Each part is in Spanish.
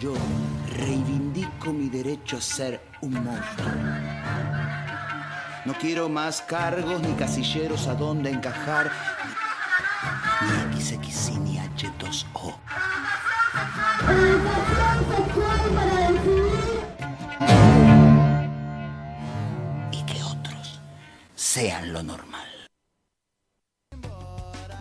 Yo reivindico mi derecho a ser un monstruo. No quiero más cargos ni casilleros a donde encajar, ni XX ni H2O. Y que otros sean lo normal.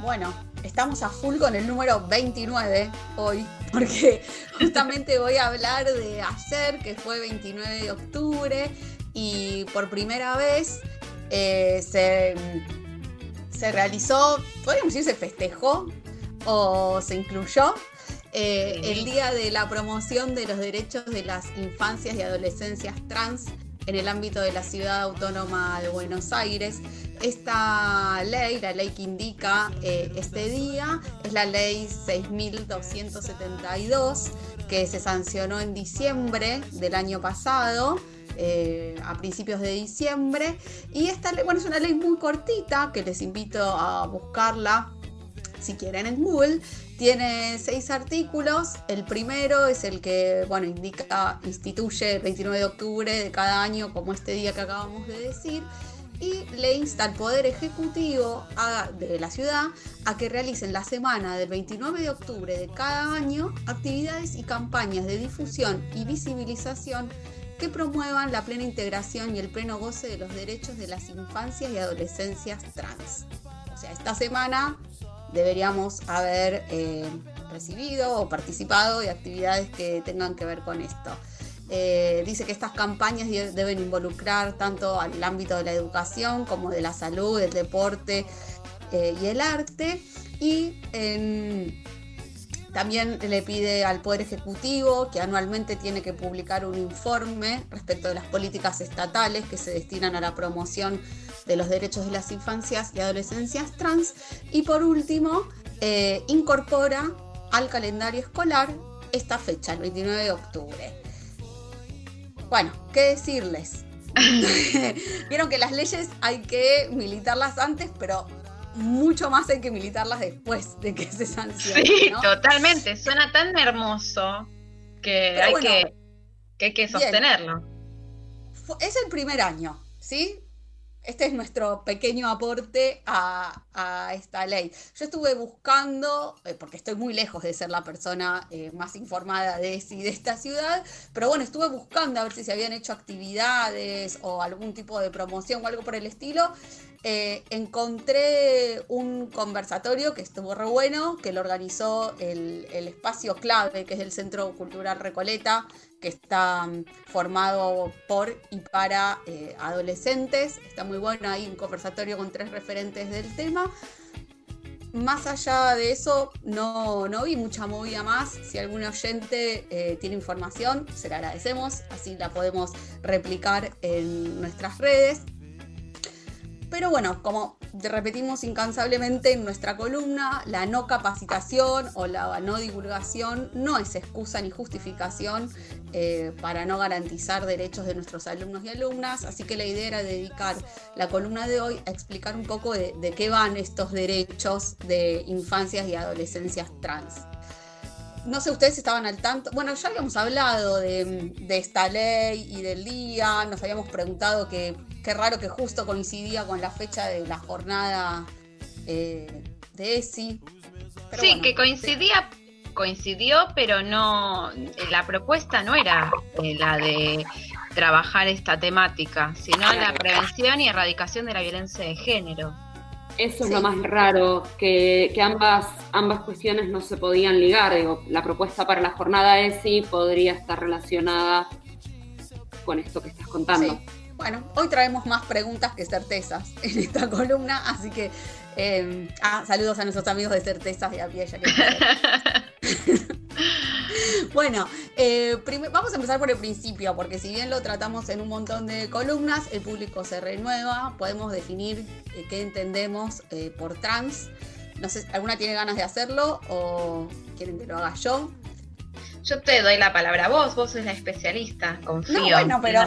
Bueno, estamos a full con el número 29 hoy, porque justamente voy a hablar de ayer, que fue 29 de octubre, y por primera vez eh, se, se, realizó, podríamos decir, se festejó o se incluyó eh, el Día de la Promoción de los Derechos de las Infancias y Adolescencias Trans en el ámbito de la Ciudad Autónoma de Buenos Aires. Esta ley, la ley que indica eh, este día, es la ley 6272, que se sancionó en diciembre del año pasado. Eh, a principios de diciembre y esta ley, bueno, es una ley muy cortita que les invito a buscarla si quieren en Google tiene seis artículos. El primero es el que, bueno, indica, instituye el 29 de octubre de cada año como este día que acabamos de decir y le insta al Poder Ejecutivo de la ciudad a que realicen la semana del 29 de octubre de cada año actividades y campañas de difusión y visibilización que promuevan la plena integración y el pleno goce de los derechos de las infancias y adolescencias trans. O sea, esta semana deberíamos haber eh, recibido o participado de actividades que tengan que ver con esto. Eh, dice que estas campañas deben involucrar tanto al ámbito de la educación como de la salud, el deporte eh, y el arte. Y también le pide al Poder Ejecutivo que anualmente tiene que publicar un informe respecto de las políticas estatales que se destinan a la promoción de los derechos de las infancias y adolescencias trans. Y por último, eh, incorpora al calendario escolar esta fecha, el 29 de octubre. Bueno, ¿qué decirles? Vieron que las leyes hay que militarlas antes, pero mucho más hay que militarlas después de que se sancionen. Sí, totalmente. Suena tan hermoso que hay, que, que, hay que sostenerlo. Es el primer año, ¿sí? Este es nuestro pequeño aporte a, esta ley. Yo estuve buscando, eh, porque estoy muy lejos de ser la persona eh, más informada de, de esta ciudad, pero bueno, estuve buscando a ver si se habían hecho actividades o algún tipo de promoción o algo por el estilo. Eh, encontré un conversatorio que estuvo re bueno, que lo organizó el, el espacio clave, que es el Centro Cultural Recoleta, que está mm, formado por y para eh, adolescentes. Está muy bueno, hay un conversatorio con tres referentes del tema. Más allá de eso, no, no vi mucha movida más. Si algún oyente eh, tiene información, se la agradecemos. Así la podemos replicar en nuestras redes. Pero bueno, como repetimos incansablemente en nuestra columna, la no capacitación o la no divulgación no es excusa ni justificación eh, para no garantizar derechos de nuestros alumnos y alumnas, así que la idea era dedicar la columna de hoy a explicar un poco de, qué van estos derechos de infancias y adolescencias trans no sé, ustedes estaban al tanto. Bueno, ya habíamos hablado de, esta ley y del día, nos habíamos preguntado que qué raro que justo coincidía con la fecha de la jornada eh, de ESI. sí, que coincidía, coincidió, pero no, la propuesta no era eh, la de trabajar esta temática, sino la prevención y erradicación de la violencia de género. Eso es lo más raro, que, ambas, ambas cuestiones no se podían ligar. la propuesta para la jornada ESI podría estar relacionada con esto que estás contando. Bueno, hoy traemos más preguntas que certezas en esta columna, así que em, ah, saludos a nuestros amigos de certezas de a pie. Ya que bueno, eh, vamos a empezar por el principio, porque si bien lo tratamos en un montón de columnas, el público se renueva, podemos definir eh, qué entendemos eh, por trans. No sé, ¿alguna tiene ganas de hacerlo o quieren que lo haga yo? Yo te doy la palabra a vos, vos sos la especialista, confío. No, bueno, pero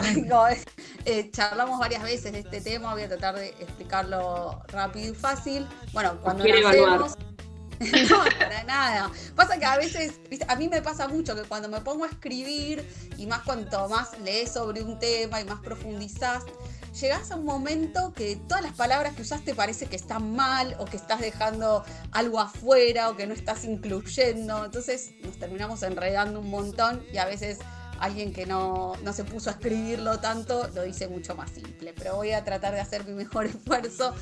eh, charlamos varias veces de este tema, voy a tratar de explicarlo rápido y fácil. Bueno, cuando nacemos, no, para nada. Pasa que a veces, a mí me pasa mucho que cuando me pongo a escribir, y más cuanto más lees sobre un tema y más profundizás, llegás a un momento que todas las palabras que usaste parece que están mal o que estás dejando algo afuera o que no estás incluyendo. Entonces nos terminamos enredando un montón y a veces alguien que no, se puso a escribirlo tanto lo dice mucho más simple. Pero voy a tratar de hacer mi mejor esfuerzo.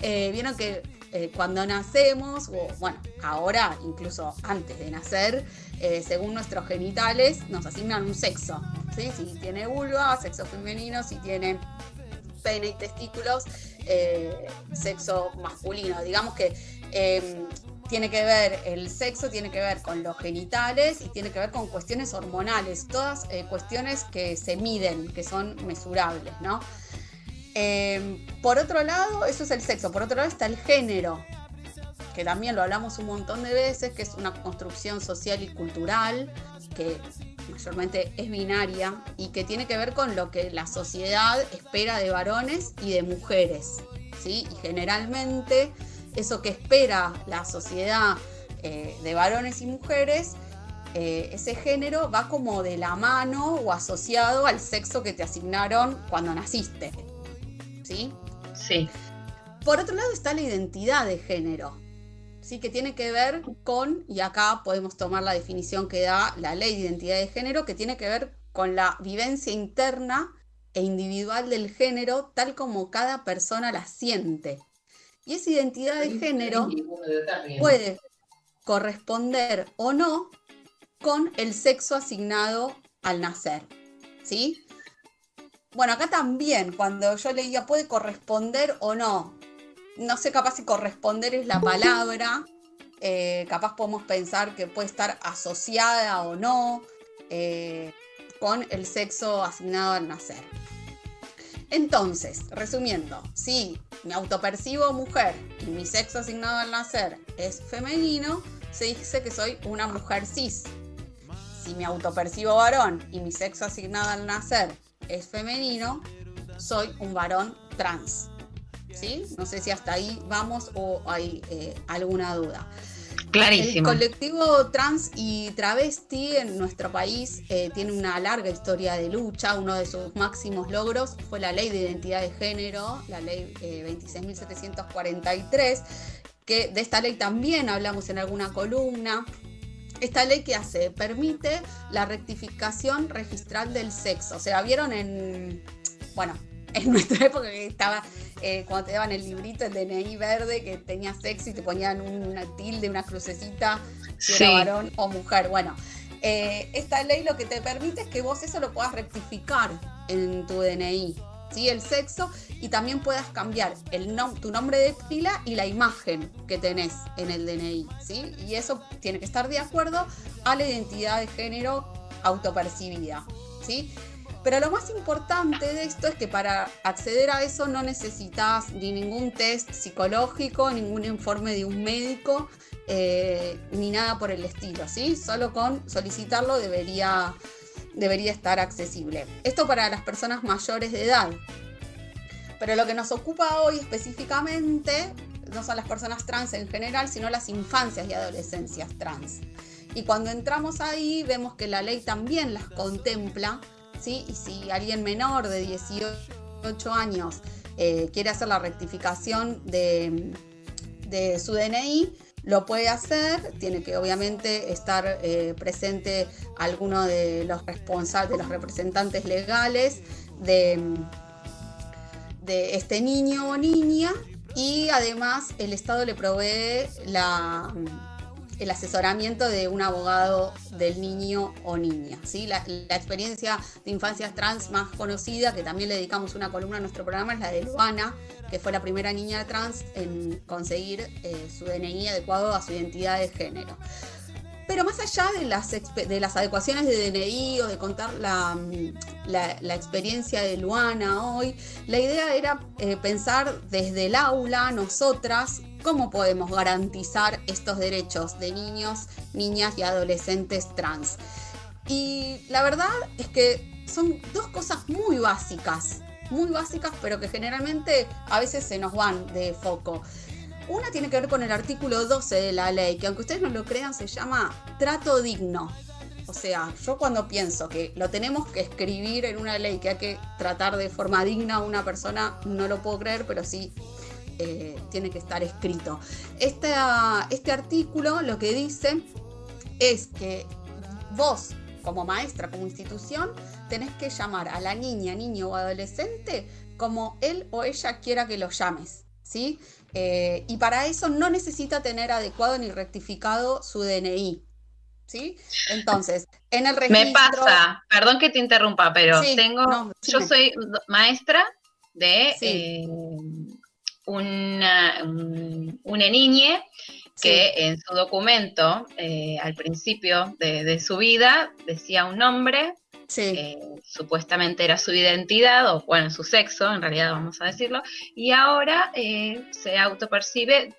Eh, vieron que eh, cuando nacemos, o bueno, ahora incluso antes de nacer, eh, según nuestros genitales, nos asignan un sexo. Si tiene vulva, sexo femenino, si tiene pene y testículos, sexo masculino. Digamos que em, tiene que ver, el sexo tiene que ver con los genitales y tiene que ver con cuestiones hormonales, todas eh, cuestiones que se miden, que son mesurables, ¿no? Em, por otro lado, eso es el sexo, por otro lado está el género, que también lo hablamos un montón de veces, que es una construcción social y cultural que mayormente es binaria y que tiene que ver con lo que la sociedad espera de varones y de mujeres. ¿sí? Y generalmente eso que espera la sociedad eh, de varones y mujeres, eh, ese género va como de la mano o asociado al sexo que te asignaron cuando naciste. ¿Sí? Sí. Por otro lado está la identidad de género, ¿sí? que tiene que ver con, y acá podemos tomar la definición que da la ley de identidad de género, que tiene que ver con la vivencia interna e individual del género tal como cada persona la siente. Y esa identidad de género puede corresponder o no con el sexo asignado al nacer. ¿Sí? Bueno, acá también, cuando yo leía puede corresponder o no, no sé capaz si corresponder es la palabra, eh, capaz podemos pensar que puede estar asociada o no eh, con el sexo asignado al nacer. Entonces, resumiendo, si me autopercibo mujer y mi sexo asignado al nacer es femenino, se dice que soy una mujer cis. Si me autopercibo varón y mi sexo asignado al nacer es femenino, soy un varón trans. ¿sí? No sé si hasta ahí vamos o hay eh, alguna duda. Clarísimo. El colectivo trans y travesti en nuestro país eh, tiene una larga historia de lucha. Uno de sus máximos logros fue la ley de identidad de género, la ley 26.743, eh, que de esta ley también hablamos en alguna columna. Esta ley que hace, permite la rectificación registral del sexo. O sea, vieron en, bueno, en nuestra época que estaba eh, cuando te daban el librito, el DNI verde, que tenía sexo y te ponían una tilde, una crucecita, si era varón o mujer. Bueno, eh, esta ley lo que te permite es que vos eso lo puedas rectificar en tu DNI. ¿Sí? el sexo y también puedas cambiar el tu nombre de pila y la imagen que tenés en el DNI. ¿sí? Y eso tiene que estar de acuerdo a la identidad de género autopercibida. ¿sí? Pero lo más importante de esto es que para acceder a eso no necesitas ni ningún test psicológico, ningún informe de un médico, eh, ni nada por el estilo, ¿sí? Solo con solicitarlo debería, debería estar accesible. Esto para las personas mayores de edad. Pero lo que nos ocupa hoy específicamente no son las personas trans en general, sino las infancias y adolescencias trans. Y cuando entramos ahí vemos que la ley también las contempla y si alguien menor de 18 años eh, quiere hacer la rectificación de, su DNI, lo puede hacer, tiene que obviamente estar eh, presente alguno de los responsables, de los representantes legales de, de este niño o niña y además el Estado le provee la el asesoramiento de un abogado del niño o niña. ¿sí? La, experiencia de infancias trans más conocida, que también le dedicamos una columna a nuestro programa, es la de Luana, que fue la primera niña trans en conseguir eh, su DNI adecuado a su identidad de género. Pero más allá de las, de las adecuaciones de DNI o de contar la, la, experiencia de Luana hoy, la idea era eh, pensar desde el aula, nosotras, cómo podemos garantizar estos derechos de niños, niñas y adolescentes trans. Y la verdad es que son dos cosas muy básicas, muy básicas, pero que generalmente a veces se nos van de foco. Una tiene que ver con el artículo 12 de la ley, que aunque ustedes no lo crean, se llama trato digno. O sea, yo cuando pienso que lo tenemos que escribir en una ley, que hay que tratar de forma digna a una persona, no lo puedo creer, pero sí eh, tiene que estar escrito. este artículo lo que dice es que vos, como maestra, como institución, tenés que llamar a la niña, niño o adolescente como él o ella quiera que lo llames. ¿sí? Eh, y para eso no necesita tener adecuado ni rectificado su DNI. ¿Sí? Entonces, en el registro... Me pasa, perdón que te interrumpa, pero tengo, yo soy maestra de eh, una, un, una niña que en su documento, eh, al principio de, su vida, decía un nombre, eh, supuestamente era su identidad, o bueno, su sexo, en realidad vamos a decirlo, y ahora eh, se autopercibe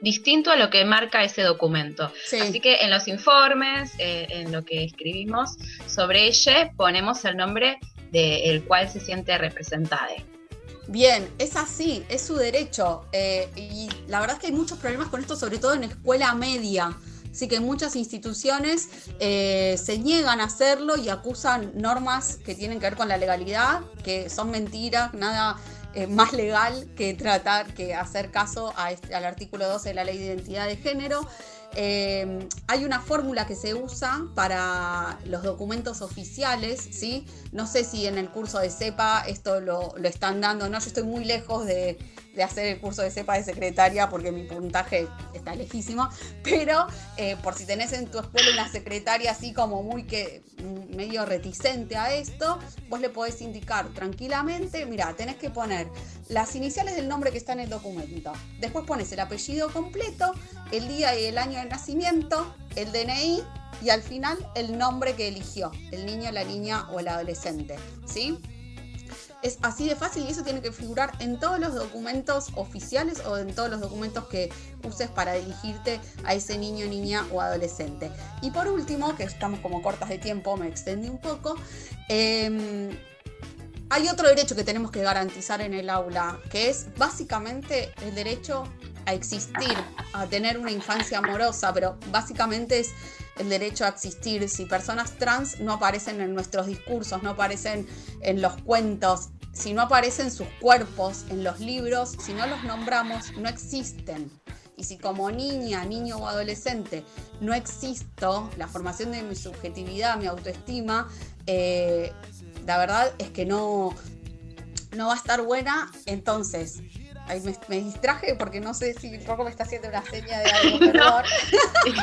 distinto a lo que marca ese documento. Así que en los informes, en lo que escribimos sobre ella, ponemos el nombre del cual se siente representada. Bien, es así, es su derecho. Eh, y la verdad es que hay muchos problemas con esto, sobre todo en escuela media. Así que muchas instituciones eh, se niegan a hacerlo y acusan normas que tienen que ver con la legalidad, que son mentiras, nada eh, más legal que tratar, que hacer caso a este, al artículo 12 de la ley de identidad de género. Eh, hay una fórmula que se usa para los documentos oficiales, ¿sí? No sé si en el curso de CEPA esto lo, lo están dando, no, yo estoy muy lejos de, de hacer el curso de cepa de secretaria porque mi puntaje está lejísimo, pero eh, por si tenés en tu escuela una secretaria así como muy que mm, medio reticente a esto, vos le podés indicar tranquilamente, mira, tenés que poner las iniciales del nombre que está en el documento, después pones el apellido completo, el día y el año de nacimiento, el DNI y al final el nombre que eligió, el niño, la niña o el adolescente, ¿sí? Es así de fácil y eso tiene que figurar en todos los documentos oficiales o en todos los documentos que uses para dirigirte a ese niño, niña o adolescente. Y por último, que estamos como cortas de tiempo, me extendí un poco, em, hay otro derecho que tenemos que garantizar en el aula, que es básicamente el derecho a existir, a tener una infancia amorosa, pero básicamente es el derecho a existir. Si personas trans no aparecen en nuestros discursos, no aparecen en los cuentos, si no aparecen sus cuerpos en los libros, si no los nombramos, no existen. Y si como niña, niño o adolescente no existo, la formación de mi subjetividad, mi autoestima, eh, la verdad es que no, no va a estar buena. Entonces, me, distraje porque no sé si Rocco me está haciendo una seña de algo, perdón.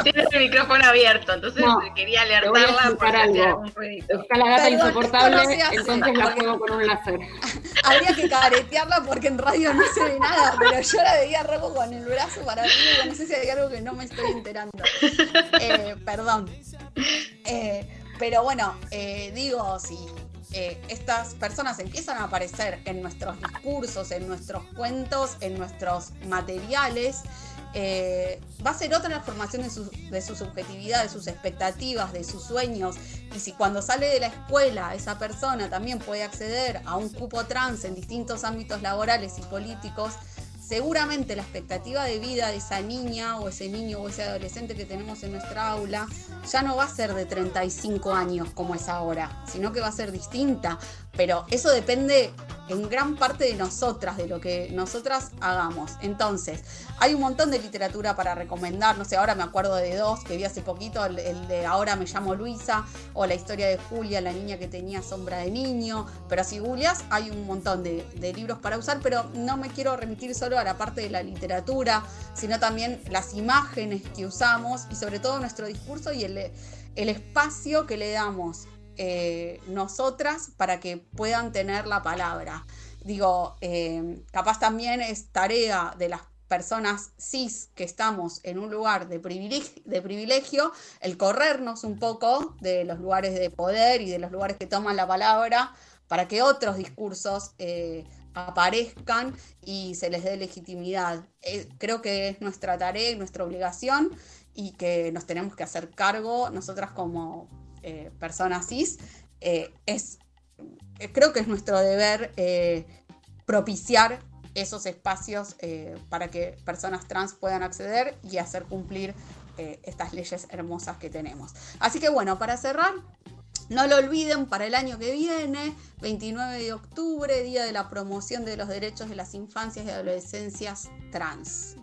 Tienes el micrófono abierto, entonces quería alertarla para algo. Está la gata insoportable, entonces la juego con un láser. Habría que caretearla porque en radio no se ve nada, pero yo la veía Rocco con el brazo para arriba, no sé si hay algo que no me estoy enterando. Eh, perdón. Eh, pero bueno, eh, digo, si eh, estas personas empiezan a aparecer en nuestros discursos, en nuestros cuentos, en nuestros materiales, eh, va a ser otra la formación de su, de su, subjetividad, de sus expectativas, de sus sueños. Y si cuando sale de la escuela esa persona también puede acceder a un cupo trans en distintos ámbitos laborales y políticos, seguramente la expectativa de vida de esa niña o ese niño o ese adolescente que tenemos en nuestra aula ya no va a ser de 35 años como es ahora, sino que va a ser distinta. Pero eso depende en gran parte de nosotras, de lo que nosotras hagamos. Entonces, hay un montón de literatura para recomendar, no sé, ahora me acuerdo de dos que vi hace poquito, el, de Ahora me llamo Luisa, o la historia de Julia, la niña que tenía sombra de niño, pero si googleas hay un montón de, libros para usar, pero no me quiero remitir solo a la parte de la literatura, sino también las imágenes que usamos y sobre todo nuestro discurso y el, el espacio que le damos eh, nosotras para que puedan tener la palabra. Digo, eh, capaz también es tarea de las personas cis que estamos en un lugar de privilegio, el corrernos un poco de los lugares de poder y de los lugares que toman la palabra para que otros discursos eh, aparezcan y se les dé legitimidad. creo que es nuestra tarea y nuestra obligación y que nos tenemos que hacer cargo nosotras como, eh, personas cis, eh, es, eh, creo que es nuestro deber propiciar esos espacios para que personas trans puedan acceder y hacer cumplir estas leyes hermosas que tenemos. Así que bueno, para cerrar, no lo olviden para el año que viene, 29 de octubre, Día de la Promoción de los Derechos de las Infancias y Adolescencias Trans.